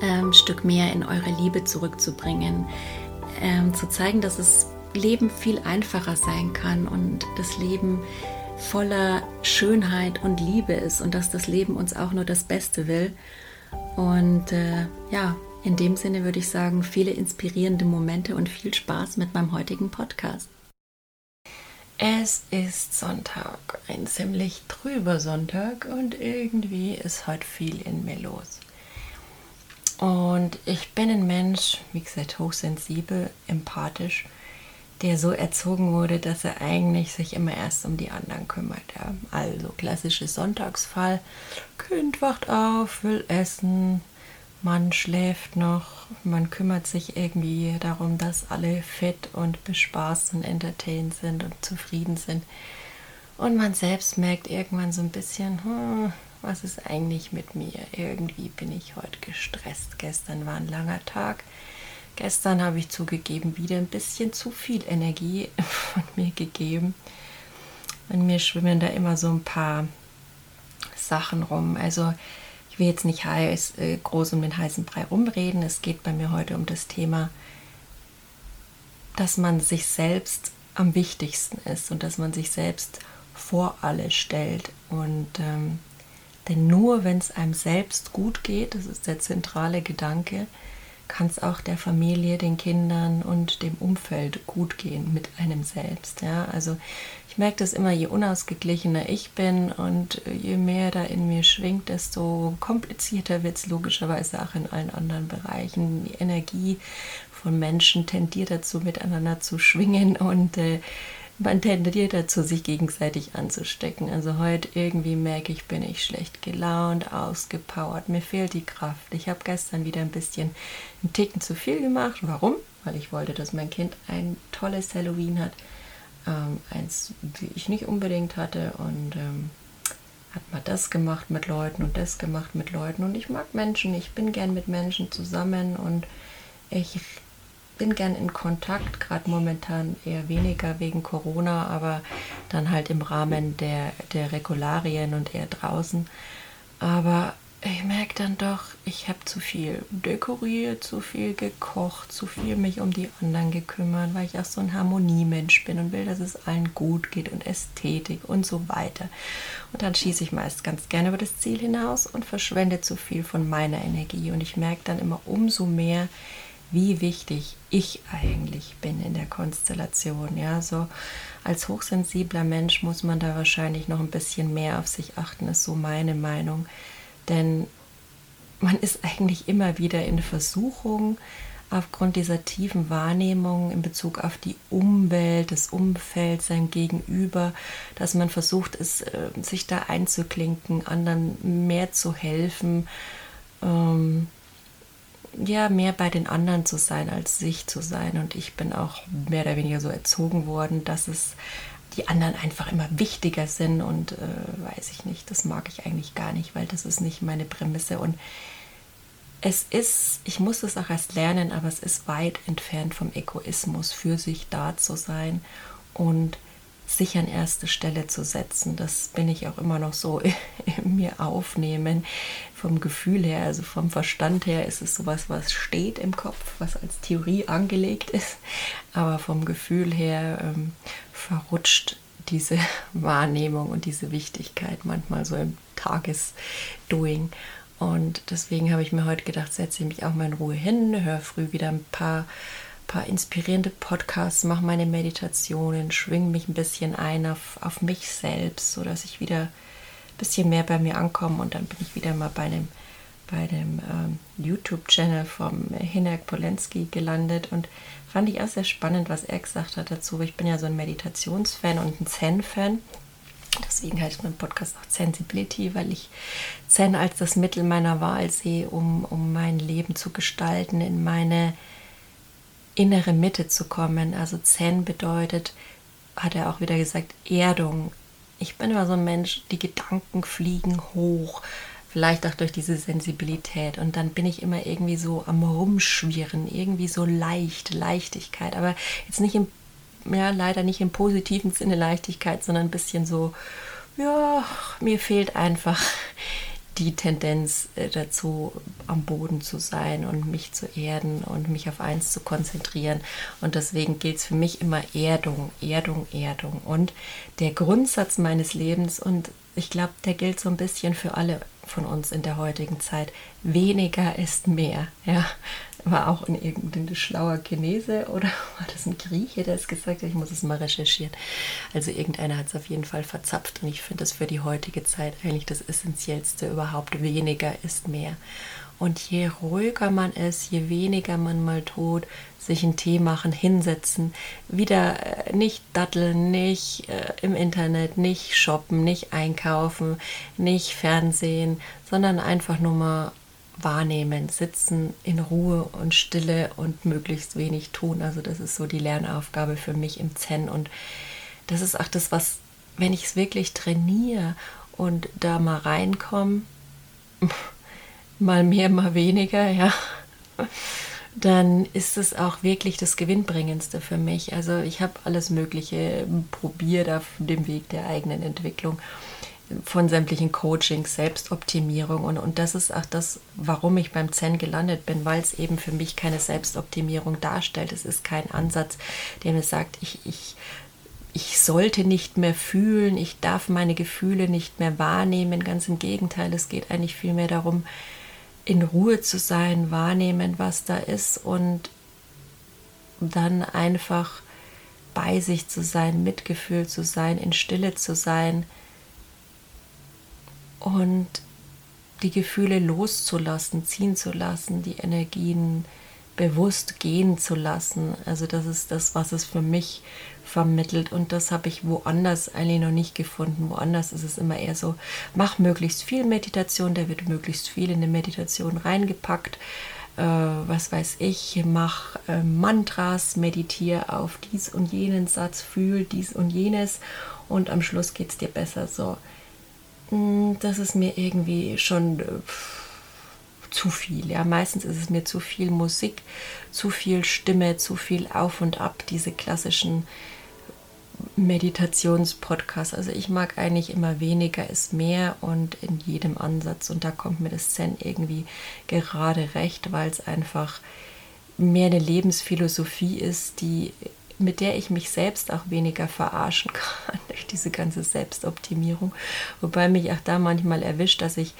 ähm, Stück mehr in eure Liebe zurückzubringen, ähm, zu zeigen, dass das Leben viel einfacher sein kann und das Leben voller Schönheit und Liebe ist und dass das Leben uns auch nur das Beste will. Und äh, ja, in dem Sinne würde ich sagen, viele inspirierende Momente und viel Spaß mit meinem heutigen Podcast. Es ist Sonntag, ein ziemlich trüber Sonntag und irgendwie ist heute viel in mir los. Und ich bin ein Mensch, wie gesagt, hochsensibel, empathisch, der so erzogen wurde, dass er eigentlich sich immer erst um die anderen kümmert. Ja. Also klassisches Sonntagsfall. Kind wacht auf, will essen, man schläft noch, man kümmert sich irgendwie darum, dass alle fit und bespaßt und entertained sind und zufrieden sind. Und man selbst merkt irgendwann so ein bisschen, hm, was ist eigentlich mit mir? Irgendwie bin ich heute gestresst. Gestern war ein langer Tag. Gestern habe ich zugegeben wieder ein bisschen zu viel Energie von mir gegeben. Und mir schwimmen da immer so ein paar Sachen rum. Also ich will jetzt nicht heiß, äh, groß um den heißen Brei rumreden. Es geht bei mir heute um das Thema, dass man sich selbst am wichtigsten ist und dass man sich selbst vor alle stellt. Und ähm, denn nur wenn es einem selbst gut geht, das ist der zentrale Gedanke, kann es auch der Familie, den Kindern und dem Umfeld gut gehen mit einem selbst. Ja? Also ich merke das immer, je unausgeglichener ich bin und je mehr da in mir schwingt, desto komplizierter wird es logischerweise auch in allen anderen Bereichen. Die Energie von Menschen tendiert dazu, miteinander zu schwingen und äh, man tendiert dazu, sich gegenseitig anzustecken. Also heute irgendwie merke ich, bin ich schlecht gelaunt, ausgepowert, mir fehlt die Kraft. Ich habe gestern wieder ein bisschen einen Ticken zu viel gemacht. Warum? Weil ich wollte, dass mein Kind ein tolles Halloween hat. Ähm, eins, wie ich nicht unbedingt hatte. Und ähm, hat mal das gemacht mit Leuten und das gemacht mit Leuten. Und ich mag Menschen, ich bin gern mit Menschen zusammen und ich bin gern in Kontakt, gerade momentan eher weniger wegen Corona, aber dann halt im Rahmen der, der Regularien und eher draußen. Aber ich merke dann doch, ich habe zu viel dekoriert, zu viel gekocht, zu viel mich um die anderen gekümmert, weil ich auch so ein Harmoniemensch bin und will, dass es allen gut geht und Ästhetik und so weiter. Und dann schieße ich meist ganz gerne über das Ziel hinaus und verschwende zu viel von meiner Energie. Und ich merke dann immer umso mehr, wie wichtig ich eigentlich bin in der Konstellation. Ja, so als hochsensibler Mensch muss man da wahrscheinlich noch ein bisschen mehr auf sich achten, ist so meine Meinung. Denn man ist eigentlich immer wieder in Versuchung, aufgrund dieser tiefen Wahrnehmung in Bezug auf die Umwelt, das Umfeld, sein Gegenüber, dass man versucht, es, äh, sich da einzuklinken, anderen mehr zu helfen. Ähm, ja, mehr bei den anderen zu sein, als sich zu sein. Und ich bin auch mehr oder weniger so erzogen worden, dass es die anderen einfach immer wichtiger sind und äh, weiß ich nicht, das mag ich eigentlich gar nicht, weil das ist nicht meine Prämisse. Und es ist, ich muss es auch erst lernen, aber es ist weit entfernt vom Egoismus, für sich da zu sein und sich an erste Stelle zu setzen. Das bin ich auch immer noch so in mir aufnehmen. Vom Gefühl her, also vom Verstand her ist es sowas, was steht im Kopf, was als Theorie angelegt ist. Aber vom Gefühl her ähm, verrutscht diese Wahrnehmung und diese Wichtigkeit manchmal so im Tagesdoing. Und deswegen habe ich mir heute gedacht, setze ich mich auch mal in Ruhe hin, höre früh wieder ein paar paar inspirierende Podcasts, mache meine Meditationen, schwinge mich ein bisschen ein auf, auf mich selbst, sodass ich wieder ein bisschen mehr bei mir ankomme und dann bin ich wieder mal bei dem, bei dem ähm, YouTube-Channel vom Hinak Polenski gelandet und fand ich auch sehr spannend, was er gesagt hat dazu. Ich bin ja so ein Meditationsfan und ein Zen-Fan. Deswegen heißt mein Podcast auch Sensibility, weil ich Zen als das Mittel meiner Wahl sehe, um, um mein Leben zu gestalten, in meine innere Mitte zu kommen. Also Zen bedeutet, hat er auch wieder gesagt, Erdung. Ich bin immer so ein Mensch, die Gedanken fliegen hoch, vielleicht auch durch diese Sensibilität. Und dann bin ich immer irgendwie so am Rumschwirren, irgendwie so leicht, Leichtigkeit. Aber jetzt nicht im ja, leider nicht im positiven Sinne Leichtigkeit, sondern ein bisschen so, ja, mir fehlt einfach die Tendenz äh, dazu, am Boden zu sein und mich zu erden und mich auf eins zu konzentrieren. Und deswegen gilt es für mich immer Erdung, Erdung, Erdung. Und der Grundsatz meines Lebens, und ich glaube, der gilt so ein bisschen für alle von uns in der heutigen Zeit, weniger ist mehr. Ja, war auch in irgendein schlauer Chinese oder war das ein Grieche, der es gesagt hat? Ich muss es mal recherchieren. Also irgendeiner hat es auf jeden Fall verzapft und ich finde das für die heutige Zeit eigentlich das Essentiellste überhaupt. Weniger ist mehr. Und je ruhiger man ist, je weniger man mal tut, sich einen Tee machen, hinsetzen, wieder äh, nicht datteln, nicht äh, im Internet, nicht shoppen, nicht einkaufen, nicht Fernsehen, sondern einfach nur mal wahrnehmen, sitzen in Ruhe und Stille und möglichst wenig tun. Also das ist so die Lernaufgabe für mich im Zen. Und das ist auch das, was, wenn ich es wirklich trainiere und da mal reinkomme, mal mehr, mal weniger, ja, dann ist es auch wirklich das Gewinnbringendste für mich. Also ich habe alles Mögliche probiert auf dem Weg der eigenen Entwicklung von sämtlichen Coachings, Selbstoptimierung und, und das ist auch das, warum ich beim Zen gelandet bin, weil es eben für mich keine Selbstoptimierung darstellt. Es ist kein Ansatz, der mir sagt, ich, ich, ich sollte nicht mehr fühlen, ich darf meine Gefühle nicht mehr wahrnehmen. Ganz im Gegenteil, es geht eigentlich vielmehr darum, in Ruhe zu sein, wahrnehmen, was da ist und dann einfach bei sich zu sein, Mitgefühl zu sein, in Stille zu sein und die Gefühle loszulassen, ziehen zu lassen, die Energien bewusst gehen zu lassen. Also das ist das, was es für mich vermittelt und das habe ich woanders eigentlich noch nicht gefunden. Woanders ist es immer eher so, mach möglichst viel Meditation, da wird möglichst viel in eine Meditation reingepackt. Äh, was weiß ich, mach äh, Mantras, meditiere auf dies und jenen Satz, fühl dies und jenes und am Schluss geht es dir besser. So, das ist mir irgendwie schon äh, zu viel. Ja, meistens ist es mir zu viel Musik, zu viel Stimme, zu viel Auf und Ab, diese klassischen Meditationspodcasts. Also ich mag eigentlich immer weniger ist mehr und in jedem Ansatz. Und da kommt mir das Zen irgendwie gerade recht, weil es einfach mehr eine Lebensphilosophie ist, die mit der ich mich selbst auch weniger verarschen kann durch diese ganze Selbstoptimierung. Wobei mich auch da manchmal erwischt, dass ich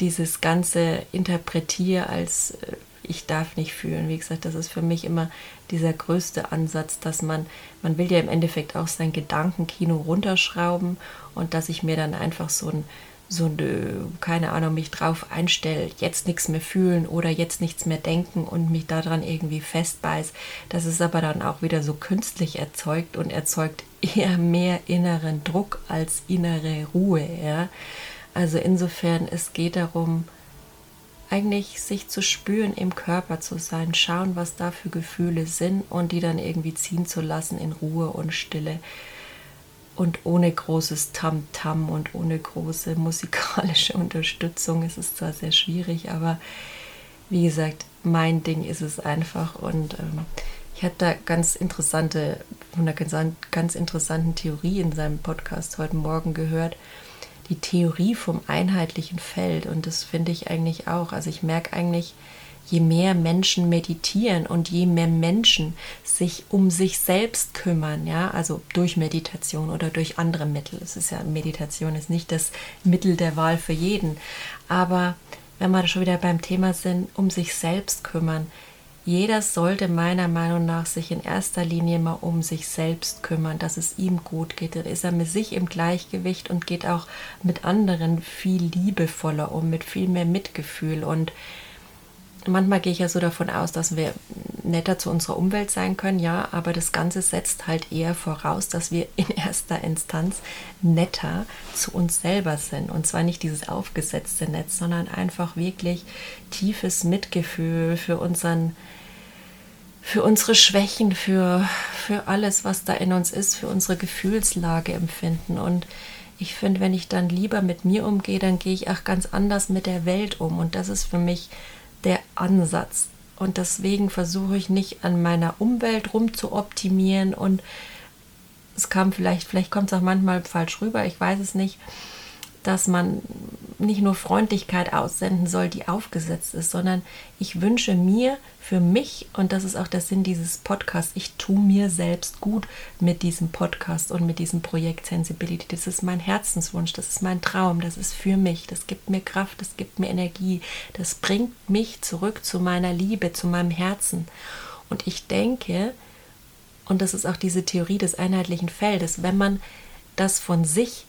dieses Ganze interpretiere als äh, ich darf nicht fühlen. Wie gesagt, das ist für mich immer dieser größte Ansatz, dass man, man will ja im Endeffekt auch sein Gedankenkino runterschrauben und dass ich mir dann einfach so ein so eine, keine Ahnung, mich drauf einstellt, jetzt nichts mehr fühlen oder jetzt nichts mehr denken und mich daran irgendwie festbeißt. Das ist aber dann auch wieder so künstlich erzeugt und erzeugt eher mehr inneren Druck als innere Ruhe. Ja? Also insofern, es geht darum, eigentlich sich zu spüren, im Körper zu sein, schauen, was da für Gefühle sind und die dann irgendwie ziehen zu lassen in Ruhe und Stille und ohne großes Tamtam -Tam und ohne große musikalische Unterstützung. Es ist zwar sehr schwierig, aber wie gesagt, mein Ding ist es einfach und ähm, ich hatte da ganz interessante, von einer ganz interessanten Theorie in seinem Podcast heute Morgen gehört. Die Theorie vom einheitlichen Feld und das finde ich eigentlich auch. Also ich merke eigentlich, je mehr Menschen meditieren und je mehr Menschen sich um sich selbst kümmern, ja, also durch Meditation oder durch andere Mittel. Es ist ja Meditation ist nicht das Mittel der Wahl für jeden, aber wenn wir schon wieder beim Thema sind, um sich selbst kümmern, jeder sollte meiner Meinung nach sich in erster Linie mal um sich selbst kümmern, dass es ihm gut geht. Dann ist er mit sich im Gleichgewicht und geht auch mit anderen viel liebevoller um, mit viel mehr Mitgefühl. Und manchmal gehe ich ja so davon aus, dass wir netter zu unserer Umwelt sein können, ja, aber das Ganze setzt halt eher voraus, dass wir in erster Instanz netter zu uns selber sind. Und zwar nicht dieses aufgesetzte Netz, sondern einfach wirklich tiefes Mitgefühl für unseren für unsere Schwächen, für, für alles, was da in uns ist, für unsere Gefühlslage empfinden. Und ich finde, wenn ich dann lieber mit mir umgehe, dann gehe ich auch ganz anders mit der Welt um. Und das ist für mich der Ansatz. Und deswegen versuche ich nicht an meiner Umwelt rum zu optimieren und es kam vielleicht, vielleicht kommt es auch manchmal falsch rüber, ich weiß es nicht, dass man nicht nur Freundlichkeit aussenden soll, die aufgesetzt ist, sondern ich wünsche mir für mich, und das ist auch der Sinn dieses Podcasts, ich tue mir selbst gut mit diesem Podcast und mit diesem Projekt Sensibility. Das ist mein Herzenswunsch, das ist mein Traum, das ist für mich, das gibt mir Kraft, das gibt mir Energie, das bringt mich zurück zu meiner Liebe, zu meinem Herzen. Und ich denke, und das ist auch diese Theorie des einheitlichen Feldes, wenn man das von sich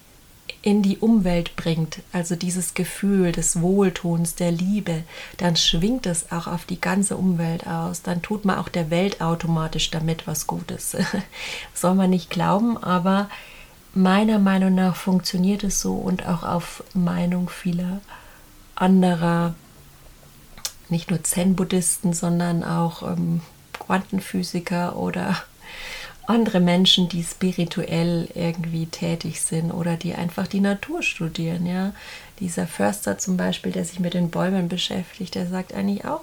in die Umwelt bringt, also dieses Gefühl des Wohltuns, der Liebe, dann schwingt es auch auf die ganze Umwelt aus. Dann tut man auch der Welt automatisch damit was Gutes. Soll man nicht glauben, aber meiner Meinung nach funktioniert es so und auch auf Meinung vieler anderer, nicht nur Zen-Buddhisten, sondern auch ähm, Quantenphysiker oder andere Menschen, die spirituell irgendwie tätig sind oder die einfach die Natur studieren. Ja, dieser Förster zum Beispiel, der sich mit den Bäumen beschäftigt, der sagt eigentlich auch,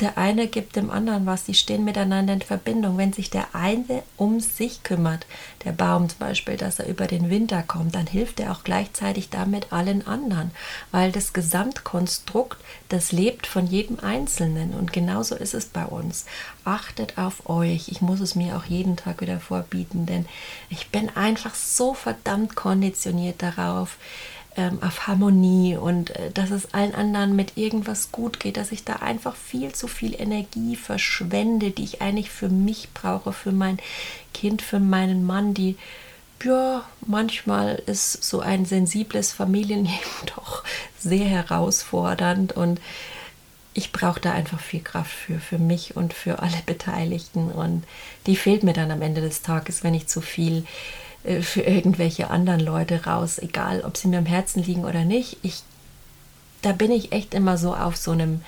der eine gibt dem anderen was, die stehen miteinander in Verbindung. Wenn sich der eine um sich kümmert, der Baum zum Beispiel, dass er über den Winter kommt, dann hilft er auch gleichzeitig damit allen anderen, weil das Gesamtkonstrukt, das lebt von jedem Einzelnen und genauso ist es bei uns. Achtet auf euch, ich muss es mir auch jeden Tag wieder vorbieten, denn ich bin einfach so verdammt konditioniert darauf, ähm, auf Harmonie und äh, dass es allen anderen mit irgendwas gut geht, dass ich da einfach viel zu viel Energie verschwende, die ich eigentlich für mich brauche, für mein Kind, für meinen Mann, die ja, manchmal ist so ein sensibles Familienleben doch sehr herausfordernd und ich brauche da einfach viel Kraft für, für mich und für alle Beteiligten und die fehlt mir dann am Ende des Tages, wenn ich zu viel für irgendwelche anderen Leute raus, egal ob sie mir am Herzen liegen oder nicht. Ich, da bin ich echt immer so auf so einem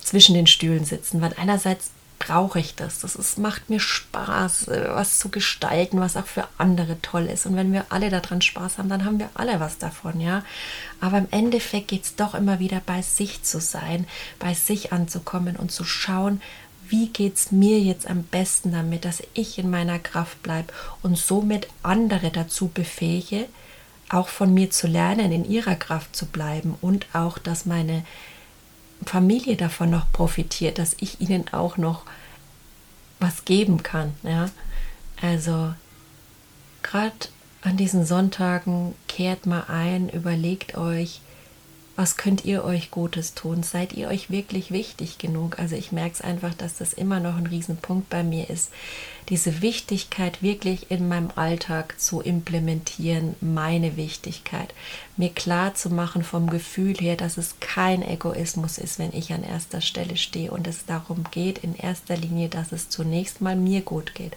zwischen den Stühlen sitzen, weil einerseits brauche ich das. Das ist, macht mir Spaß, äh, was zu gestalten, was auch für andere toll ist. Und wenn wir alle daran Spaß haben, dann haben wir alle was davon, ja. Aber im Endeffekt geht es doch immer wieder bei sich zu sein, bei sich anzukommen und zu schauen, wie geht es mir jetzt am besten damit, dass ich in meiner Kraft bleibe und somit andere dazu befähige, auch von mir zu lernen, in ihrer Kraft zu bleiben und auch, dass meine Familie davon noch profitiert, dass ich ihnen auch noch was geben kann. Ja? Also gerade an diesen Sonntagen kehrt mal ein, überlegt euch, was könnt ihr euch Gutes tun? Seid ihr euch wirklich wichtig genug? Also ich merke es einfach, dass das immer noch ein Riesenpunkt bei mir ist, diese Wichtigkeit wirklich in meinem Alltag zu implementieren, meine Wichtigkeit, mir klar zu machen vom Gefühl her, dass es kein Egoismus ist, wenn ich an erster Stelle stehe und es darum geht, in erster Linie, dass es zunächst mal mir gut geht,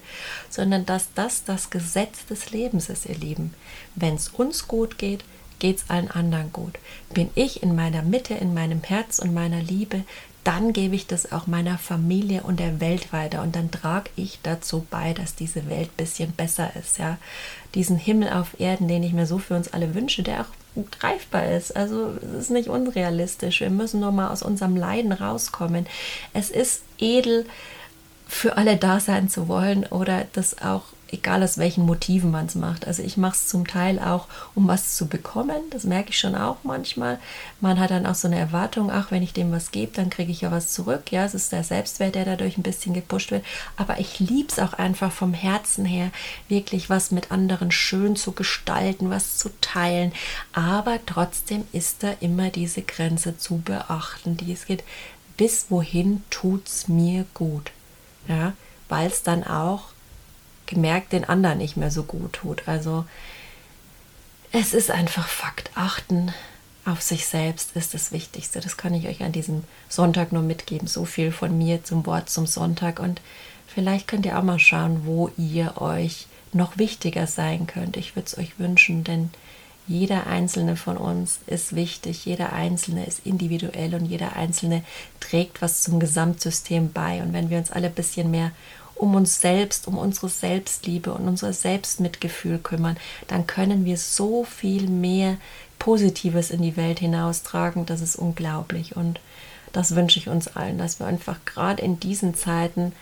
sondern dass das das Gesetz des Lebens ist, ihr Lieben. Wenn es uns gut geht, geht es allen anderen gut. Bin ich in meiner Mitte, in meinem Herz und meiner Liebe, dann gebe ich das auch meiner Familie und der Welt weiter und dann trage ich dazu bei, dass diese Welt ein bisschen besser ist, ja. Diesen Himmel auf Erden, den ich mir so für uns alle wünsche, der auch greifbar ist. Also es ist nicht unrealistisch. Wir müssen nur mal aus unserem Leiden rauskommen. Es ist edel, für alle da sein zu wollen oder das auch egal aus welchen Motiven man es macht. Also ich mache es zum Teil auch, um was zu bekommen. Das merke ich schon auch manchmal. Man hat dann auch so eine Erwartung, ach, wenn ich dem was gebe, dann kriege ich ja was zurück. Ja, es ist der Selbstwert, der dadurch ein bisschen gepusht wird. Aber ich liebe es auch einfach vom Herzen her, wirklich was mit anderen schön zu gestalten, was zu teilen. Aber trotzdem ist da immer diese Grenze zu beachten, die es geht bis wohin tut es mir gut. Ja, weil es dann auch gemerkt den anderen nicht mehr so gut tut. Also es ist einfach Fakt. Achten auf sich selbst ist das Wichtigste. Das kann ich euch an diesem Sonntag nur mitgeben. So viel von mir zum Wort zum Sonntag. Und vielleicht könnt ihr auch mal schauen, wo ihr euch noch wichtiger sein könnt. Ich würde es euch wünschen, denn jeder einzelne von uns ist wichtig, jeder einzelne ist individuell und jeder einzelne trägt was zum Gesamtsystem bei. Und wenn wir uns alle ein bisschen mehr um uns selbst, um unsere Selbstliebe und unser Selbstmitgefühl kümmern, dann können wir so viel mehr Positives in die Welt hinaustragen. Das ist unglaublich. Und das wünsche ich uns allen, dass wir einfach gerade in diesen Zeiten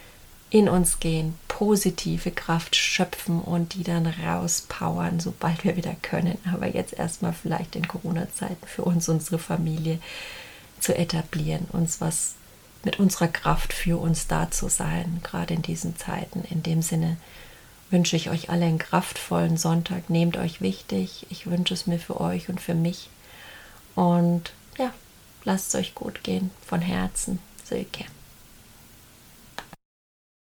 in uns gehen, positive Kraft schöpfen und die dann rauspowern, sobald wir wieder können. Aber jetzt erstmal vielleicht in Corona-Zeiten für uns, unsere Familie zu etablieren, uns was mit unserer Kraft für uns da zu sein, gerade in diesen Zeiten. In dem Sinne wünsche ich euch alle einen kraftvollen Sonntag. Nehmt euch wichtig. Ich wünsche es mir für euch und für mich. Und ja, lasst es euch gut gehen. Von Herzen, Silke.